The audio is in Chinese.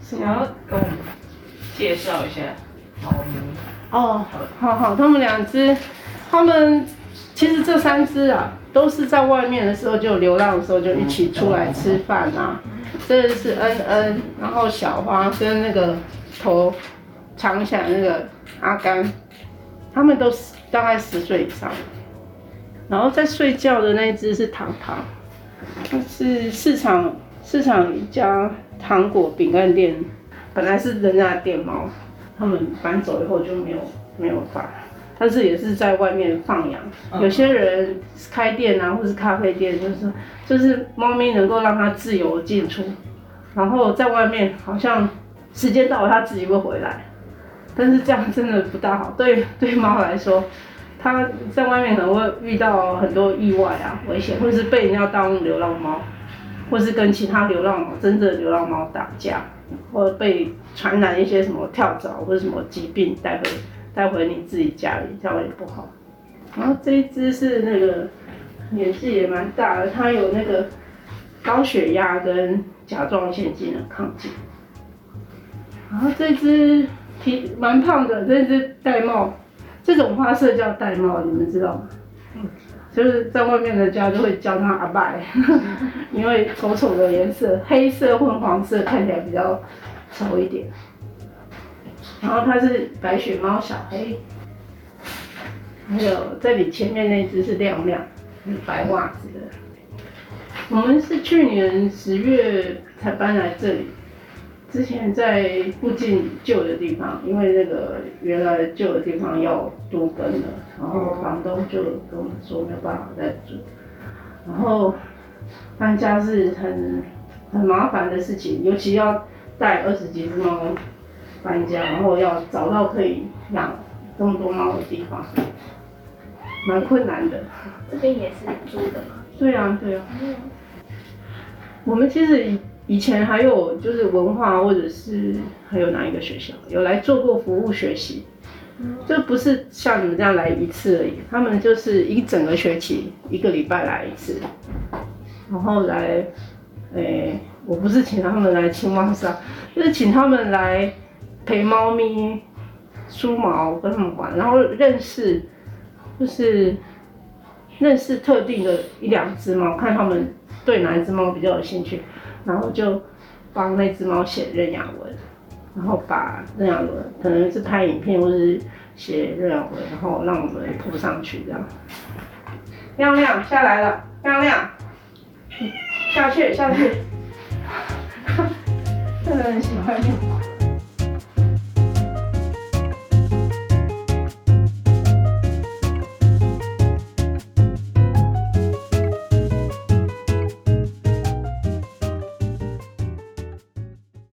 想要跟我们介绍一下猫咪。哦，好好，他们两只，他们其实这三只啊，都是在外面的时候就流浪的时候就一起出来吃饭啊。这是恩恩，然后小花跟那个头长起来那个阿甘，他们都是大概十岁以上。然后在睡觉的那只是糖糖，它是市场市场一家糖果饼干店，本来是人家的店猫，他们搬走以后就没有没有发，但是也是在外面放养。有些人开店啊，或是咖啡店，就是就是猫咪能够让它自由进出，然后在外面好像时间到了它自己会回来，但是这样真的不大好，对 对猫来说。它在外面可能会遇到很多意外啊，危险，或者是被人家当流浪猫，或是跟其他流浪猫、真正的流浪猫打架，或者被传染一些什么跳蚤或者什么疾病带回带回你自己家里，这样也不好。然后这一只是那个年纪也蛮大的，它有那个高血压跟甲状腺机能亢进。然后这只皮蛮胖的，这只玳瑁。这种花色叫玳瑁，你们知道吗？就是在外面的家就会叫他阿拜，因为丑丑的颜色，黑色混黄色看起来比较丑一点。然后它是白雪猫小黑，还有这里前面那只是亮亮，是白袜子的。我们是去年十月才搬来这里。之前在附近旧的地方，因为那个原来旧的地方要多更了，然后房东就跟我们说没有办法再住，然后搬家是很很麻烦的事情，尤其要带二十几只猫搬家，然后要找到可以养这么多猫的地方，蛮困难的。这边也是租的吗？对啊，对啊。我们其实。以前还有就是文化或者是还有哪一个学校有来做过服务学习，就不是像你们这样来一次而已，他们就是一整个学期一个礼拜来一次，然后来，诶，我不是请他们来青蛙上，就是请他们来陪猫咪梳毛跟他们玩，然后认识，就是认识特定的一两只猫，看他们对哪一只猫比较有兴趣。然后就帮那只猫写认养文，然后把认养文可能是拍影片或是写认养文，然后让我们铺上去这样。亮亮下来了，亮亮，下去下去，真的很喜欢你。